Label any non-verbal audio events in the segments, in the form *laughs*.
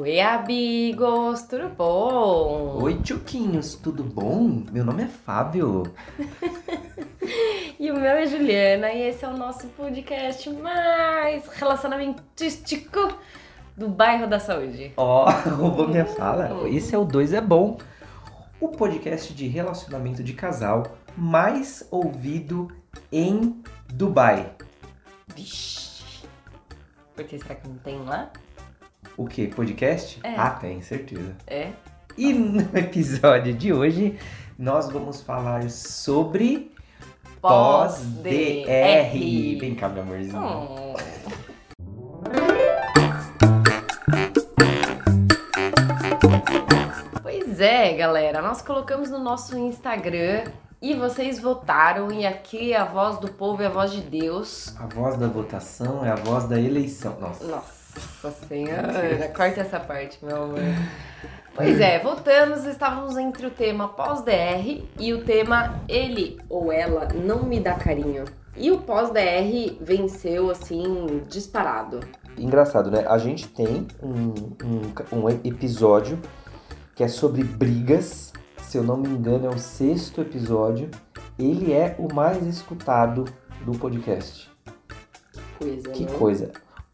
Oi, amigos, tudo bom? Oi, tchuquinhos, tudo bom? Meu nome é Fábio. *laughs* e o meu é Juliana e esse é o nosso podcast mais relacionamentístico do bairro da saúde. Ó, *laughs* oh, roubou minha fala. Esse é o Dois é Bom, o podcast de relacionamento de casal mais ouvido em Dubai. Vixe. Porque será que não tem lá? O que? Podcast? É. Ah, tem, certeza. É. E no *laughs* episódio de hoje nós vamos falar sobre pós-DR. Vem cá, meu amorzinho. Oh. Pois é, galera, nós colocamos no nosso Instagram e vocês votaram, e aqui é a voz do povo é a voz de Deus. A voz da votação é a voz da eleição. Nossa. Nossa senhora, corta essa parte, meu amor. *laughs* Pois é, votamos, estávamos entre o tema pós-DR e o tema ele ou ela não me dá carinho. E o pós-DR venceu, assim, disparado. Engraçado, né? A gente tem um, um, um episódio que é sobre brigas se eu não me engano, é o sexto episódio. Ele é o mais escutado do podcast. Coisa, que né? coisa.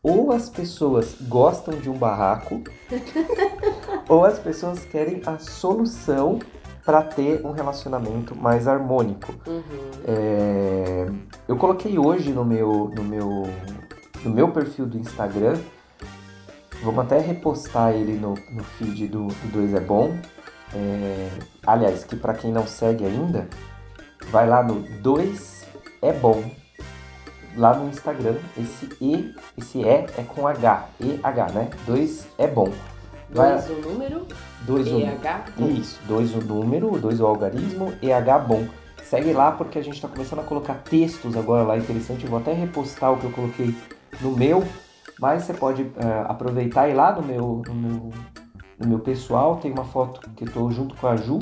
Ou as pessoas gostam de um barraco, *laughs* ou as pessoas querem a solução para ter um relacionamento mais harmônico. Uhum. É... Eu coloquei hoje no meu, no meu, no meu perfil do Instagram. Vamos até repostar ele no, no feed do, do Dois é Bom. É, aliás, que para quem não segue ainda, vai lá no 2 é bom. Lá no Instagram, esse E, esse E é com H, E-H, né? 2 é bom. Vai, dois o número, dois H bom. Isso, 2 o número, 2 o algarismo, e H bom. Segue lá porque a gente está começando a colocar textos agora lá interessante. Eu vou até repostar o que eu coloquei no meu, mas você pode uh, aproveitar e ir lá no meu, no meu no meu pessoal, tem uma foto que eu tô junto com a Ju.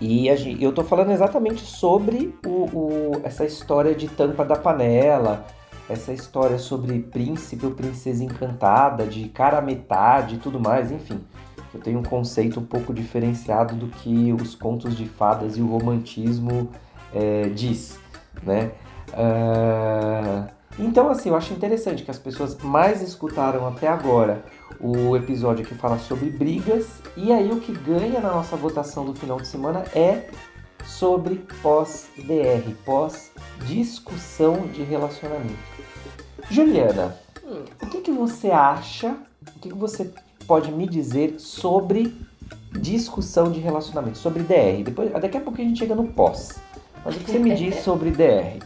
E eu tô falando exatamente sobre o, o, essa história de tampa da panela, essa história sobre príncipe ou princesa encantada, de cara a metade e tudo mais, enfim. Eu tenho um conceito um pouco diferenciado do que os contos de fadas e o romantismo é, diz, né? Uh, então, assim, eu acho interessante que as pessoas mais escutaram até agora o episódio que fala sobre brigas, e aí o que ganha na nossa votação do final de semana é sobre pós-DR, pós-discussão de relacionamento. Juliana, hum. o que, que você acha, o que, que você pode me dizer sobre discussão de relacionamento, sobre DR? Depois, daqui a pouco a gente chega no pós. Mas o que você me diz *laughs* sobre DR?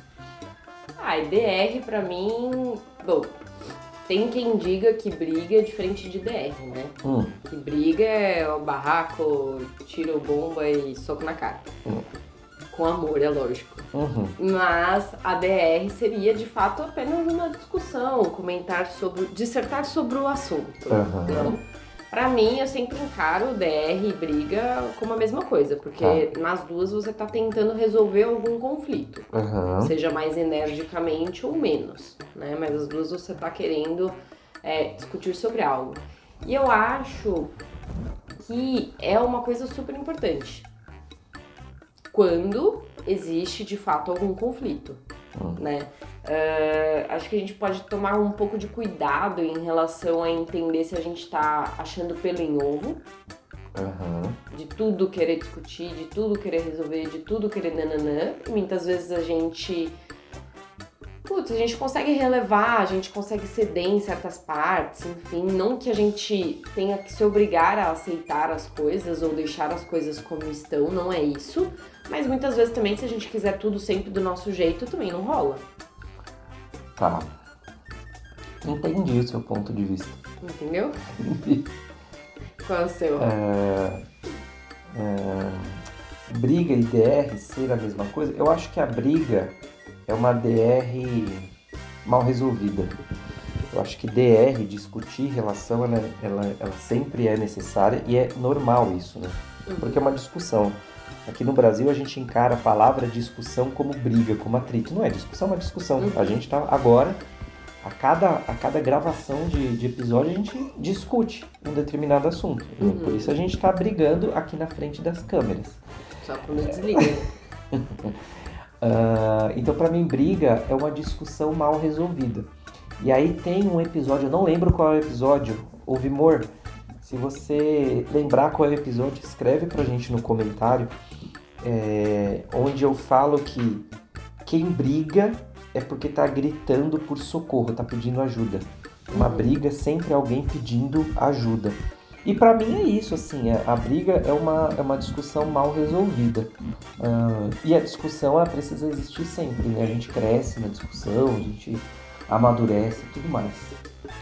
Ah, DR pra mim. Bom, tem quem diga que briga é diferente de DR, né? Hum. Que briga é o barraco, tiro bomba e soco na cara. Hum. Com amor, é lógico. Uhum. Mas a DR seria de fato apenas uma discussão, comentar sobre. dissertar sobre o assunto. Uhum. Então, Pra mim, eu sempre encaro DR e briga como a mesma coisa, porque Tá. nas duas você tá tentando resolver algum conflito, Uhum. seja mais energicamente ou menos, né? Mas as duas você tá querendo é, discutir sobre algo. E eu acho que é uma coisa super importante quando existe de fato algum conflito, Hum. né? Uh, acho que a gente pode tomar um pouco de cuidado em relação a entender se a gente tá achando pelo em ovo, Uhum. de tudo querer discutir, de tudo querer resolver, de tudo querer nananã. Muitas vezes a gente. Putz, a gente consegue relevar, a gente consegue ceder em certas partes, enfim. Não que a gente tenha que se obrigar a aceitar as coisas ou deixar as coisas como estão, não é isso. Mas muitas vezes também, se a gente quiser tudo sempre do nosso jeito, também não rola. Tá. Entendi o seu ponto de vista. Entendeu? *laughs* Qual é o seu? É, é, briga e DR ser a mesma coisa? Eu acho que a briga é uma DR mal resolvida. Eu acho que DR, discutir relação, ela, ela, ela sempre é necessária e é normal isso, né? Porque é uma discussão. Aqui no Brasil a gente encara a palavra discussão como briga, como atrito. Não é discussão, é uma discussão. A gente tá agora a cada, a cada gravação de, de episódio a gente discute um determinado assunto. Uhum. Por isso a gente está brigando aqui na frente das câmeras. Só quando desliga. *laughs* Uh, então, para mim, briga é uma discussão mal resolvida. E aí tem um episódio, eu não lembro qual é o episódio, o Vimor, se você lembrar qual é o episódio, escreve pra gente no comentário, é, onde eu falo que quem briga é porque tá gritando por socorro, tá pedindo ajuda. Uma briga é sempre alguém pedindo ajuda. E para mim é isso, assim, a, a, briga é uma, é uma discussão mal resolvida. Uh, e a discussão ela precisa existir sempre, né? A gente cresce na discussão, a gente amadurece e tudo mais.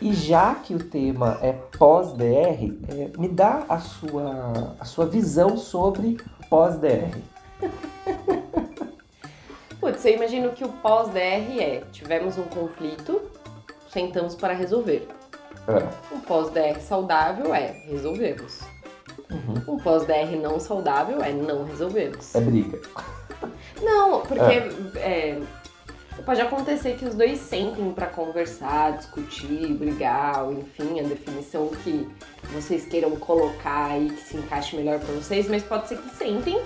E já que o tema é pós-DR, é, me dá a sua, a sua visão sobre pós-DR. *laughs* Putz, eu imagino que o pós-DR é: tivemos um conflito, sentamos para resolver. É. Um pós-DR saudável é resolvemos. Uhum. Um pós-DR não saudável é não resolvemos. É briga. *laughs* Não, porque é, pode acontecer que os dois sentem para conversar, discutir, brigar, ou enfim, a definição que vocês queiram colocar aí que se encaixe melhor para vocês, mas pode ser que sentem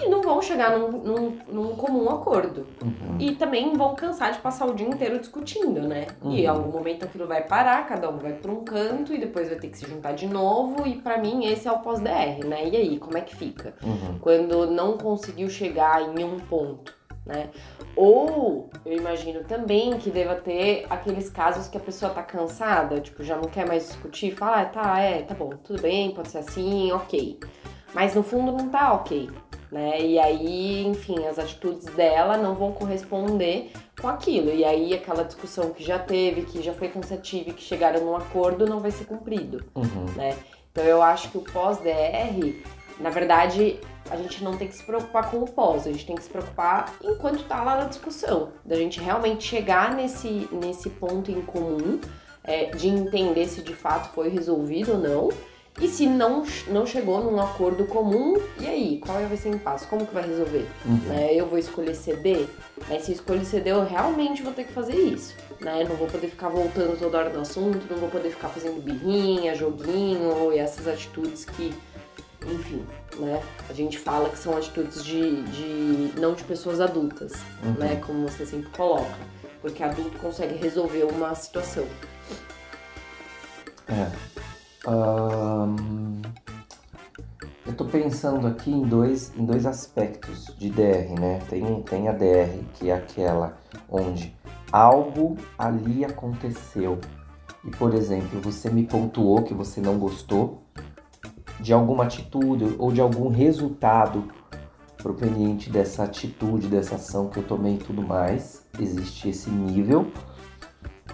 e não vão chegar num, num, num comum acordo. Uhum. E também vão cansar de passar o dia inteiro discutindo, né? Uhum. E em algum momento aquilo vai parar, cada um vai para um canto e depois vai ter que se juntar de novo. E para mim esse é o pós-DR, né? E aí, como é que fica? Uhum. Quando não conseguiu chegar em um ponto, né? Ou eu imagino também que deva ter aqueles casos que a pessoa tá cansada, tipo, já não quer mais discutir, fala, ah, tá, é, tá bom, tudo bem, pode ser assim, ok. Mas no fundo não tá ok né? E aí, enfim, as atitudes dela não vão corresponder com aquilo. E aí aquela discussão que já teve, que já foi cansativa e que chegaram num acordo, não vai ser cumprido, Uhum. né? Então eu acho que o pós-DR, na verdade, a gente não tem que se preocupar com o pós, a gente tem que se preocupar enquanto tá lá na discussão, da gente realmente chegar nesse, nesse ponto em comum, é, de entender se de fato foi resolvido ou não, e se não, não chegou num acordo comum, e aí? Qual vai ser o impasse? Como que vai resolver? Uhum. Né? Eu vou escolher ceder? Né? Se eu escolher ceder, eu realmente vou ter que fazer isso. Né? Não vou poder ficar voltando toda hora no assunto, não vou poder ficar fazendo birrinha, joguinho e essas atitudes que, enfim, né? A gente fala que são atitudes de, de não de pessoas adultas, Uhum. né? Como você sempre coloca. Porque adulto consegue resolver uma situação. É. Ahn, eu tô pensando aqui em dois, em dois aspectos de DR, né? Tem, tem a DR, que é aquela onde algo ali aconteceu. E, por exemplo, você me pontuou que você não gostou de alguma atitude ou de algum resultado proveniente dessa atitude, dessa ação que eu tomei e tudo mais. Existe esse nível.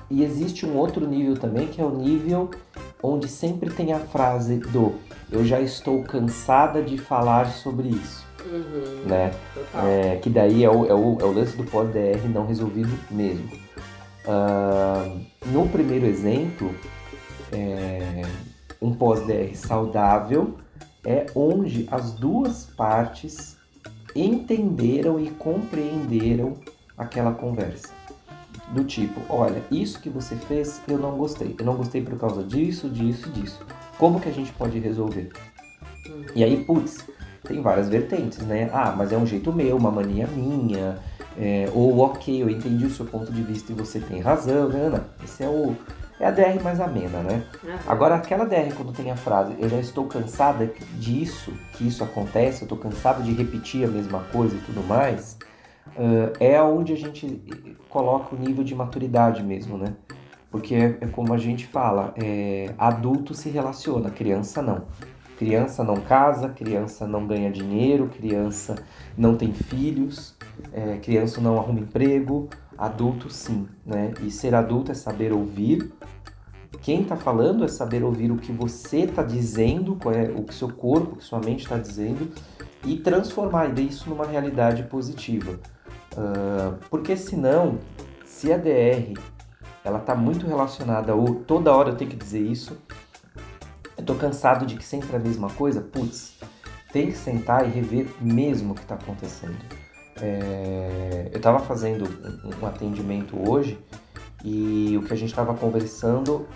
E existe um outro nível também, que é o nível onde sempre tem a frase do eu já estou cansada de falar sobre isso, Uhum, né? É, que daí é o, é o, é o lance do pós-DR não resolvido mesmo. Ah, no primeiro exemplo, é, um pós-DR saudável é onde as duas partes entenderam e compreenderam aquela conversa. Do tipo, olha, isso que você fez eu não gostei. Eu não gostei por causa disso, disso e disso. Como que a gente pode resolver? E aí, putz, tem várias vertentes, né? Ah, mas é um jeito meu, uma mania minha. é, ou, ok, eu entendi o seu ponto de vista e você tem razão. Não, não, não. Esse é o. É a DR mais amena, né? Agora, aquela DR, quando tem a frase, eu já estou cansada disso, que isso acontece, eu estou cansado de repetir a mesma coisa e tudo mais, é onde a gente coloca o nível de maturidade mesmo, né? Porque é, é como a gente fala, é, adulto se relaciona, criança não. Criança não casa, criança não ganha dinheiro, criança não tem filhos, é, criança não arruma emprego, adulto sim, né? E ser adulto é saber ouvir. Quem está falando é saber ouvir o que você está dizendo, é, o que seu corpo, o que sua mente está dizendo, e transformar isso numa realidade positiva. Ah, porque senão, se a DR ela está muito relacionada ou toda hora eu tenho que dizer isso, eu tô cansado de que sempre a mesma coisa, putz, tem que sentar e rever mesmo o que está acontecendo. É, eu estava fazendo um, um atendimento hoje E o que a gente estava conversando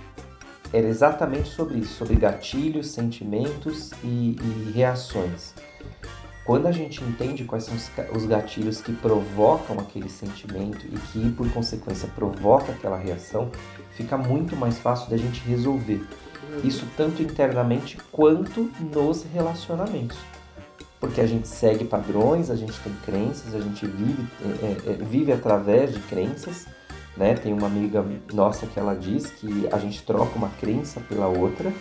era exatamente sobre isso, sobre gatilhos, sentimentos e, e reações. Quando a gente entende quais são os gatilhos que provocam aquele sentimento e que, por consequência, provoca aquela reação, fica muito mais fácil da gente resolver. Uhum. Isso tanto internamente quanto nos relacionamentos. Porque a gente segue padrões, a gente tem crenças, a gente vive, é, é, vive através de crenças. Né? Tem uma amiga nossa que ela diz que a gente troca uma crença pela outra.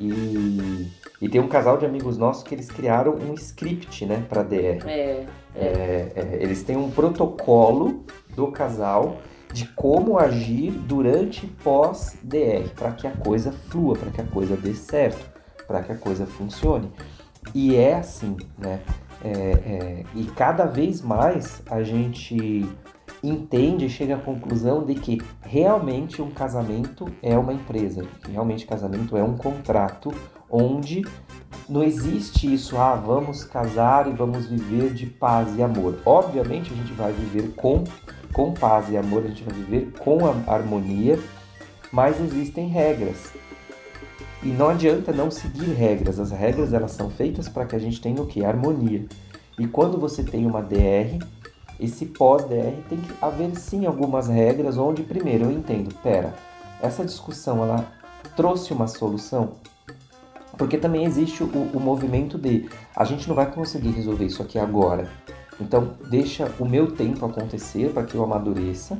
E, e tem um casal de amigos nossos que eles criaram um script né, para DR. É, é. É, eles têm um protocolo do casal de como agir durante pós-DR, para que a coisa flua, para que a coisa dê certo, para que a coisa funcione. E é assim, né? É, é, e cada vez mais a gente entende e chega à conclusão de que realmente um casamento é uma empresa, que realmente casamento é um contrato onde não existe isso, ah, vamos casar e vamos viver de paz e amor. Obviamente a gente vai viver com com paz e amor, a gente vai viver com a harmonia, mas existem regras. E não adianta não seguir regras. As regras elas são feitas para que a gente tenha o que? Harmonia. E quando você tem uma DR, esse pós-DR tem que haver sim algumas regras onde primeiro eu entendo, pera, essa discussão ela trouxe uma solução? Porque também existe o, o movimento de a gente não vai conseguir resolver isso aqui agora. Então, deixa o meu tempo acontecer para que eu amadureça,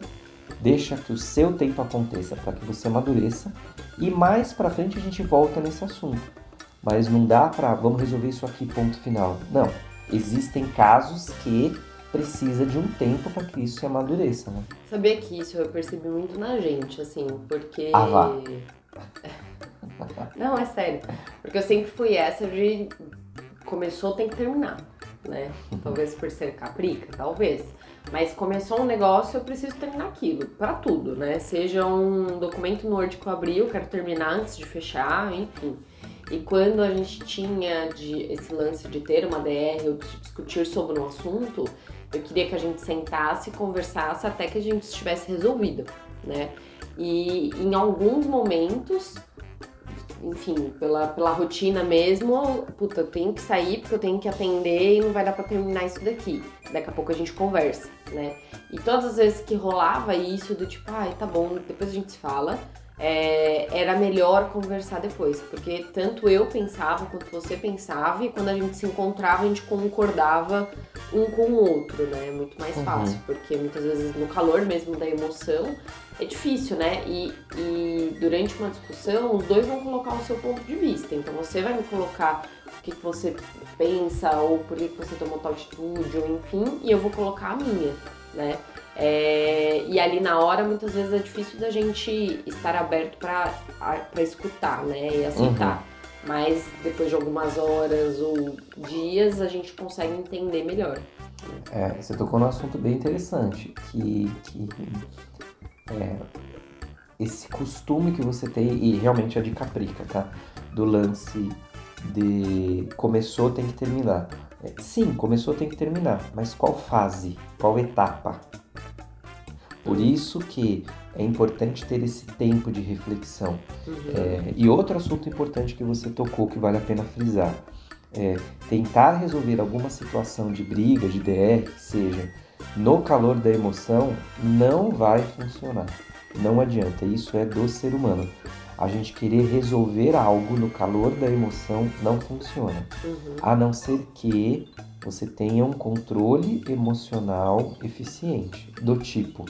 deixa que o seu tempo aconteça para que você amadureça e mais para frente a gente volta nesse assunto. Mas não dá para vamos resolver isso aqui ponto final. Não, existem casos que precisa de um tempo para que isso se amadureça, né? Sabia que isso eu percebi muito na gente, assim, porque ah, vá. *laughs* Não, é sério. Porque eu sempre fui essa de começou tem que terminar né? Talvez por ser caprica, talvez. Mas começou um negócio, eu preciso terminar aquilo, para tudo, né? Seja um documento no Word que eu abri, eu quero terminar antes de fechar, enfim. E quando a gente tinha de, esse lance de ter uma DR ou discutir sobre um assunto, eu queria que a gente sentasse e conversasse até que a gente estivesse resolvido, né? E em alguns momentos enfim, pela, pela rotina mesmo, puta, eu tenho que sair porque eu tenho que atender e não vai dar pra terminar isso daqui. Daqui a pouco a gente conversa, né? E todas as vezes que rolava isso do tipo, ai, tá bom, depois a gente se fala, é, era melhor conversar depois, porque tanto eu pensava quanto você pensava, e quando a gente se encontrava, a gente concordava um com o outro, né? É muito mais uhum. fácil, porque muitas vezes no calor mesmo da emoção é difícil, né? E, e durante uma discussão, os dois vão colocar o seu ponto de vista. Então você vai me colocar o que, que você pensa, ou por que, que você tomou tal atitude, ou enfim, e eu vou colocar a minha, né? É, e ali na hora, muitas vezes é difícil da gente estar aberto para escutar, né? E aceitar. Uhum. Mas depois de algumas horas ou dias, a gente consegue entender melhor. É, você tocou num assunto bem interessante, que, que é, esse costume que você tem, e realmente é de caprica, tá? Do lance de começou, tem que terminar. É, sim, começou, tem que terminar, mas qual fase? Qual etapa? Por isso que é importante ter esse tempo de reflexão. Uhum. É, e outro assunto importante que você tocou, que vale a pena frisar, é tentar resolver alguma situação de briga, de DR, que seja no calor da emoção, não vai funcionar. Não adianta, isso é do ser humano. A gente querer resolver algo no calor da emoção não funciona. Uhum. A não ser que você tenha um controle emocional eficiente, do tipo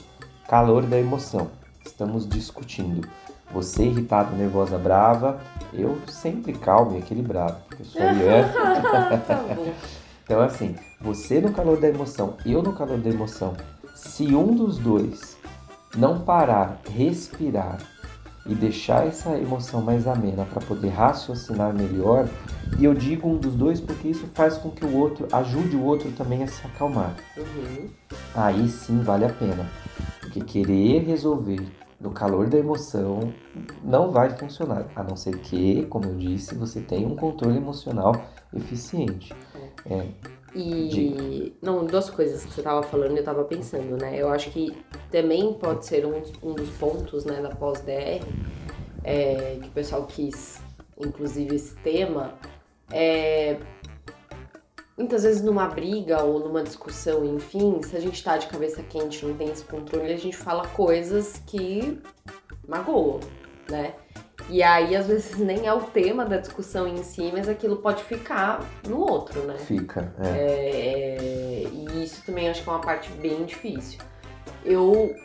calor da emoção. Estamos discutindo. Você irritado, nervosa, brava, eu sempre calmo e equilibrado, porque eu sou *laughs* Ian. tá então, assim, você no calor da emoção, eu no calor da emoção, se um dos dois não parar, respirar e deixar essa emoção mais amena para poder raciocinar melhor, e eu digo um dos dois porque isso faz com que o outro ajude o outro também a se acalmar. Uhum. Aí sim vale a pena. Porque querer resolver no calor da emoção não vai funcionar, a não ser que, como eu disse, você tenha um controle emocional eficiente. É, E. Diga. Não, duas coisas que você tava falando e eu tava pensando, né? Eu acho que também pode ser um, um dos pontos, né, da pós-DR, é, que o pessoal quis, inclusive, esse tema, é. Muitas vezes numa briga ou numa discussão, enfim, se a gente tá de cabeça quente, não tem esse controle, a gente fala coisas que magoam, né? E aí, às vezes, nem é o tema da discussão em si, mas aquilo pode ficar no outro, né? Fica, é. É, e isso também acho que é uma parte bem difícil. Eu.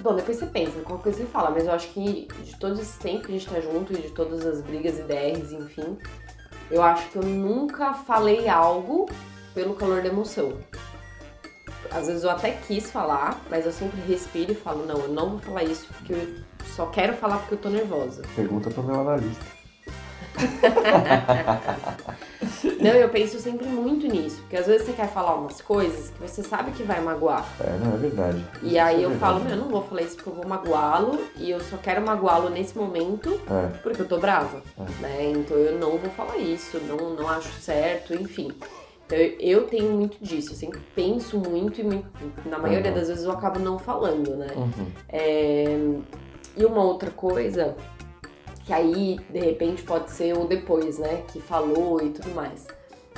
Bom, depois você pensa, qual coisa você fala, mas eu acho que de todo esse tempo que a gente tá junto e de todas as brigas e DRs, enfim, eu acho que eu nunca falei algo pelo calor da emoção. Às vezes eu até quis falar, mas eu sempre respiro e falo, não, eu não vou falar isso porque só quero falar porque eu tô nervosa. Pergunta pro meu analista. *laughs* Não, eu penso sempre muito nisso, porque às vezes você quer falar umas coisas que você sabe que vai magoar. É, não, é verdade. E Isso aí é eu verdade. falo, meu, eu não vou falar isso porque eu vou magoá-lo e eu só quero magoá-lo nesse momento É, porque eu tô brava, É. né? Então eu não vou falar isso, não, não acho certo, enfim. Então eu, eu tenho muito disso, eu sempre penso muito e muito- na maioria Uhum. das vezes eu acabo não falando, né? uhum. É, E uma outra coisa, que aí de repente pode ser o depois, né? Que falou e tudo mais.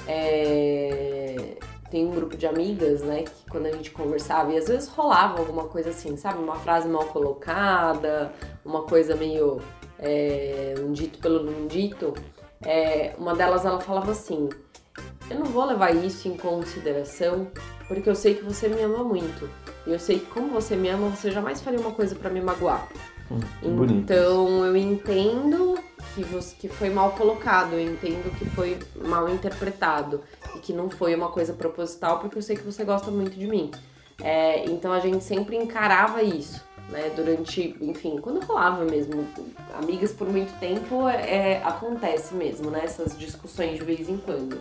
É, Tem um grupo de amigas, né? Que quando a gente conversava, e às vezes rolava alguma coisa assim, sabe? Uma frase mal colocada, uma coisa meio. é, um dito pelo não dito. É, uma delas ela falava assim: Eu não vou levar isso em consideração, porque eu sei que você me ama muito. E eu sei que como você me ama, você jamais faria uma coisa pra me magoar. Hum, bonito. Então eu entendo que, você, que foi mal colocado, eu entendo que foi mal interpretado e que não foi uma coisa proposital, porque eu sei que você gosta muito de mim. É, então a gente sempre encarava isso, né? Durante, enfim, quando rolava mesmo, amigas por muito tempo, é, acontece mesmo, né? Essas discussões de vez em quando.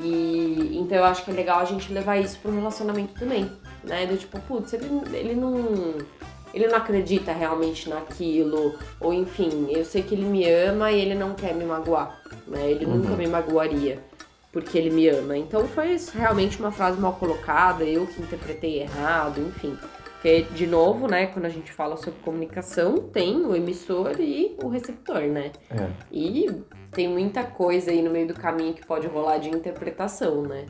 E então eu acho que é legal a gente levar isso pro relacionamento também, né? Do tipo, putz, ele, ele não ele não acredita realmente naquilo, ou enfim, eu sei que ele me ama e ele não quer me magoar, né? Ele Uhum. nunca me magoaria porque ele me ama. Então foi realmente uma frase mal colocada, eu que interpretei errado, enfim. Porque, de novo, né, quando a gente fala sobre comunicação, tem o emissor e o receptor, né? É. E tem muita coisa aí no meio do caminho que pode rolar de interpretação, né?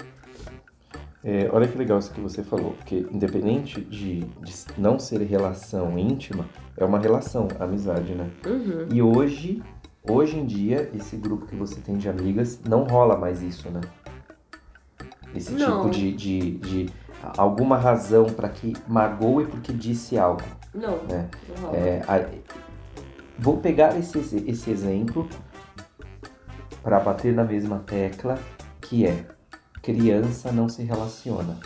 É, olha que legal isso que você falou, porque independente de, de não ser relação íntima, é uma relação, amizade, né? Uhum. E hoje, hoje em dia, esse grupo que você tem de amigas, não rola mais isso, né? Esse Não. tipo de, de, de alguma razão para que magoe porque disse algo. Não, É. não. É, a- vou pegar esse, esse exemplo para bater na mesma tecla, que é criança não se relaciona,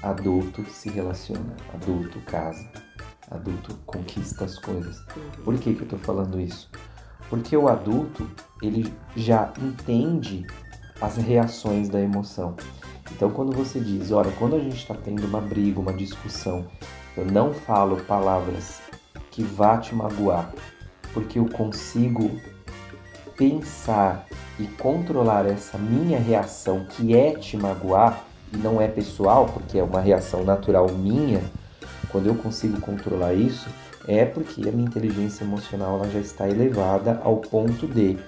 adulto se relaciona, adulto casa, adulto conquista as coisas. Uhum. Por que, que eu tô falando isso? Porque o adulto, ele já entende as reações da emoção. Então, quando você diz, olha, quando a gente está tendo uma briga, uma discussão, eu não falo palavras que vá te magoar, porque eu consigo pensar e controlar essa minha reação que é te magoar e não é pessoal, porque é uma reação natural minha. Quando eu consigo controlar isso, é porque a minha inteligência emocional ela já está elevada ao ponto de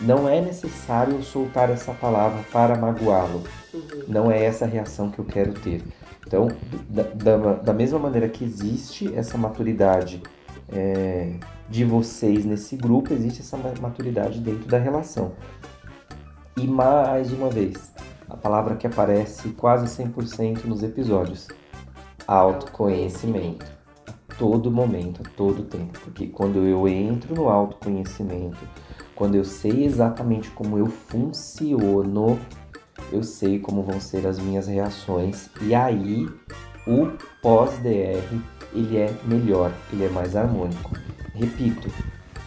não é necessário soltar essa palavra para magoá-lo. Uhum. Não é essa a reação que eu quero ter. Então, da, da, da mesma maneira que existe essa maturidade é, de vocês nesse grupo, existe essa ma- maturidade dentro da relação. E mais uma vez, a palavra que aparece quase 100% nos episódios: autoconhecimento. A todo momento, a todo tempo. Porque quando eu entro no autoconhecimento, quando eu sei exatamente como eu funciono, eu sei como vão ser as minhas reações. E aí, o pós-DR, ele é melhor, ele é mais harmônico. Repito,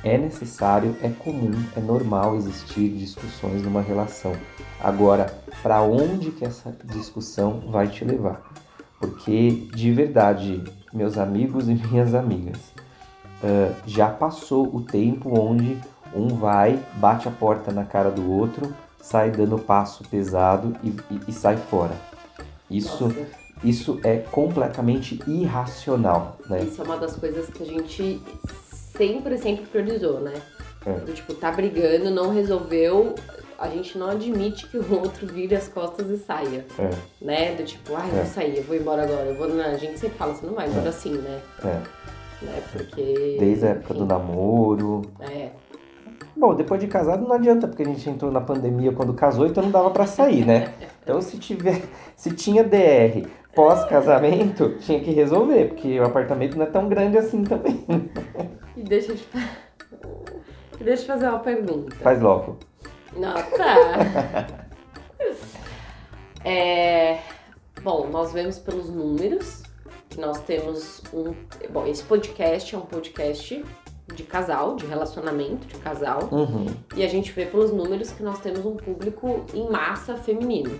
é necessário, é comum, é normal existir discussões numa relação. Agora, para onde que essa discussão vai te levar? Porque, de verdade, meus amigos e *laughs* minhas amigas, ah, já passou o tempo onde um vai, bate a porta na cara do outro, sai dando passo pesado e, e, e sai fora. Isso, Nossa, isso é completamente irracional, né? isso é uma das coisas que a gente sempre, sempre priorizou, né? É. Do tipo, tá brigando, não resolveu, a gente não admite que o *laughs* outro vire as costas e saia, É, né? Do tipo, ai, eu É. vou sair, eu vou embora agora, eu vou. Não, a gente sempre fala, você não vai embora assim, né? é. né? Porque. Desde a época do enfim, namoro. É, Bom, depois de casado não adianta, porque a gente entrou na pandemia quando casou, então não dava pra sair, né? *laughs* Então se tiver, se tinha DR pós-casamento, tinha que resolver, porque o apartamento não é tão grande assim também. e deixa eu te. deixa eu te fazer uma pergunta. Faz logo. Não, tá. *laughs* É, bom, nós vemos pelos números que nós temos um. Bom, esse podcast é um podcast de casal, de relacionamento de casal. Uhum. E a gente vê pelos números que nós temos um público em massa feminino.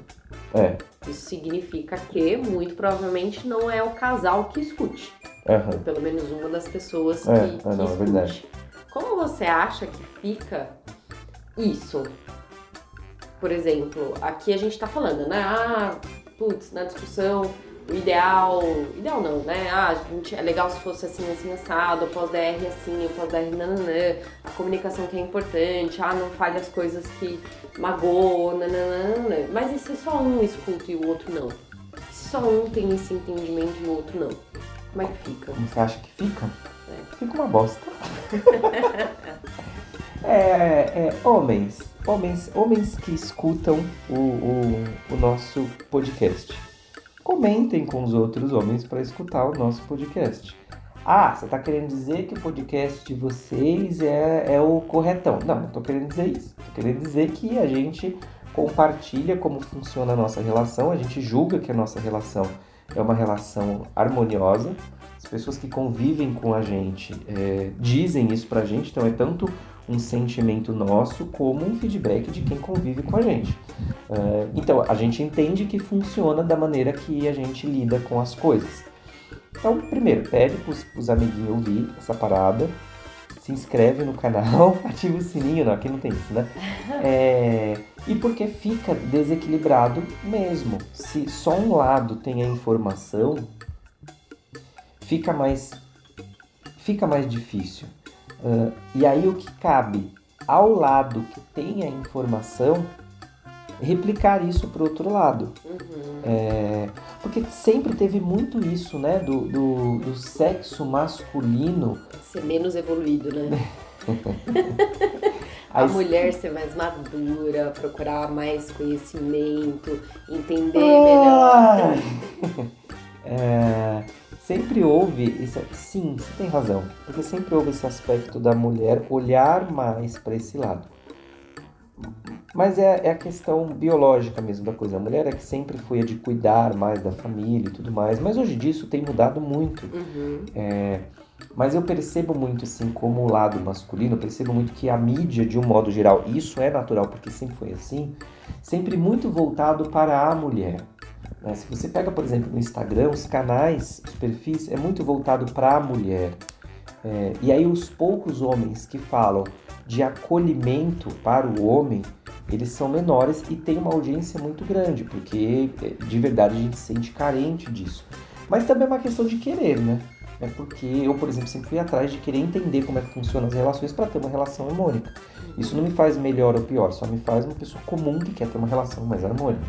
É. Isso significa que, muito provavelmente, não é o casal que escute. Ou pelo menos uma das pessoas que, É, que é, não, é escute. verdade. Como você acha que fica isso? Por exemplo, aqui a gente tá falando, né? Ah, putz, na discussão, o ideal. Ideal não, né? Ah, gente, é legal se fosse assim, assim, assado, o pós-DR assim, o pós-DR nananã, a comunicação que é importante, ah, não fale as coisas que magoam, nananã. Mas e se só um escuta e o outro não? Se só um tem esse entendimento e o outro não? Como é que fica? Como você acha que fica? É. Fica uma bosta. *laughs* é, é, homens, homens, homens que escutam o, o, o nosso podcast. Comentem com os outros homens para escutar o nosso podcast. Ah, você está querendo dizer que o podcast de vocês é, é o corretão. Não, não estou querendo dizer isso. Estou querendo dizer que a gente compartilha como funciona a nossa relação, a gente julga que a nossa relação é uma relação harmoniosa. As pessoas que convivem com a gente é, dizem isso pra gente, então é tanto um sentimento nosso como um feedback de quem convive com a gente. É, então a gente entende que funciona da maneira que a gente lida com as coisas. Então, primeiro, pede pros, pros amiguinhos ouvir essa parada, se inscreve no canal, *laughs* ativa o sininho, não, aqui não tem isso, né? É, e porque fica desequilibrado mesmo. Se só um lado tem a informação, fica mais, fica mais difícil. Ah, e aí o que cabe ao lado que tem a informação replicar isso para o outro lado. Uhum. É, porque sempre teve muito isso, né? Do, do, do sexo masculino. Ser menos evoluído, né? *laughs* A mulher ser mais madura, procurar mais conhecimento, entender Ah! melhor. *laughs* É, sempre houve esse, sim, você tem razão, porque sempre houve esse aspecto da mulher olhar mais para esse lado. Mas é, é a questão biológica mesmo da coisa. A mulher é que sempre foi a de cuidar mais da família e tudo mais, mas hoje disso tem mudado muito. Uhum. É, mas eu percebo muito, assim, como o lado masculino, eu percebo muito que a mídia, de um modo geral, isso é natural, porque sempre foi assim, sempre muito voltado para a mulher. Né? Se você pega, por exemplo, no Instagram, os canais, os perfis, é muito voltado para a mulher. É, e aí os poucos homens que falam de acolhimento para o homem, eles são menores e tem uma audiência muito grande, porque é, de verdade a gente se sente carente disso. Mas também é uma questão de querer, né? É porque eu, por exemplo, sempre fui atrás de querer entender como é que funcionam as relações para ter uma relação harmônica. Isso não me faz melhor ou pior, só me faz uma pessoa comum que quer ter uma relação mais harmônica.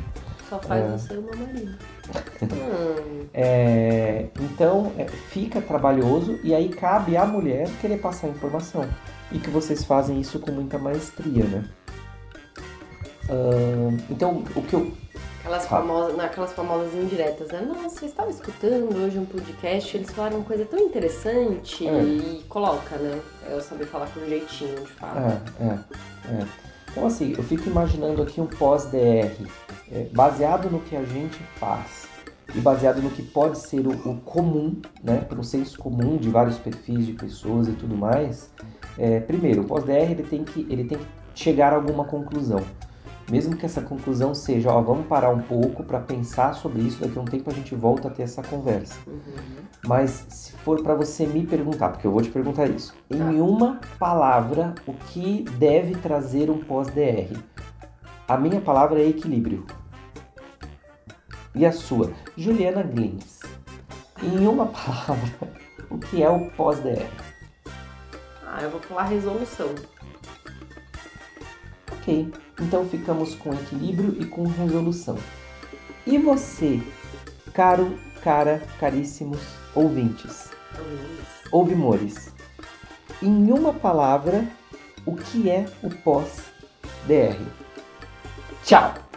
Só faz É. você uma marido. Hum, *laughs* É, então é, fica trabalhoso e aí cabe à mulher querer passar informação. E que vocês fazem isso com muita maestria, né? Ahn, então, o que eu. aquelas, Ah. famosas, naquelas famosas indiretas, né? Nossa, eu estava escutando hoje um podcast, eles falaram uma coisa tão interessante É. e coloca, né? É eu saber falar com um jeitinho de falar. É, é, é. Então, assim, eu fico imaginando aqui um pós-DR, é, baseado no que a gente faz e baseado no que pode ser o, o comum, né, para o senso comum de vários perfis de pessoas e tudo mais. É, primeiro, o pós-DR ele tem que ele tem que chegar a alguma conclusão. Mesmo que essa conclusão seja, ó, vamos parar um pouco para pensar sobre isso, daqui a um tempo a gente volta a ter essa conversa. Uhum. Mas se for para você me perguntar, porque eu vou te perguntar isso, em Tá. uma palavra, o que deve trazer um pós-DR? A minha palavra é equilíbrio. E a sua? Juliana Glins. Em uma *laughs* palavra, o que é o pós-DR? Ah, eu vou falar resolução. Ok, então ficamos com equilíbrio e com resolução. E você, caro, cara, caríssimos ouvintes, ouvimores, em uma palavra, o que é o pós-DR? Tchau!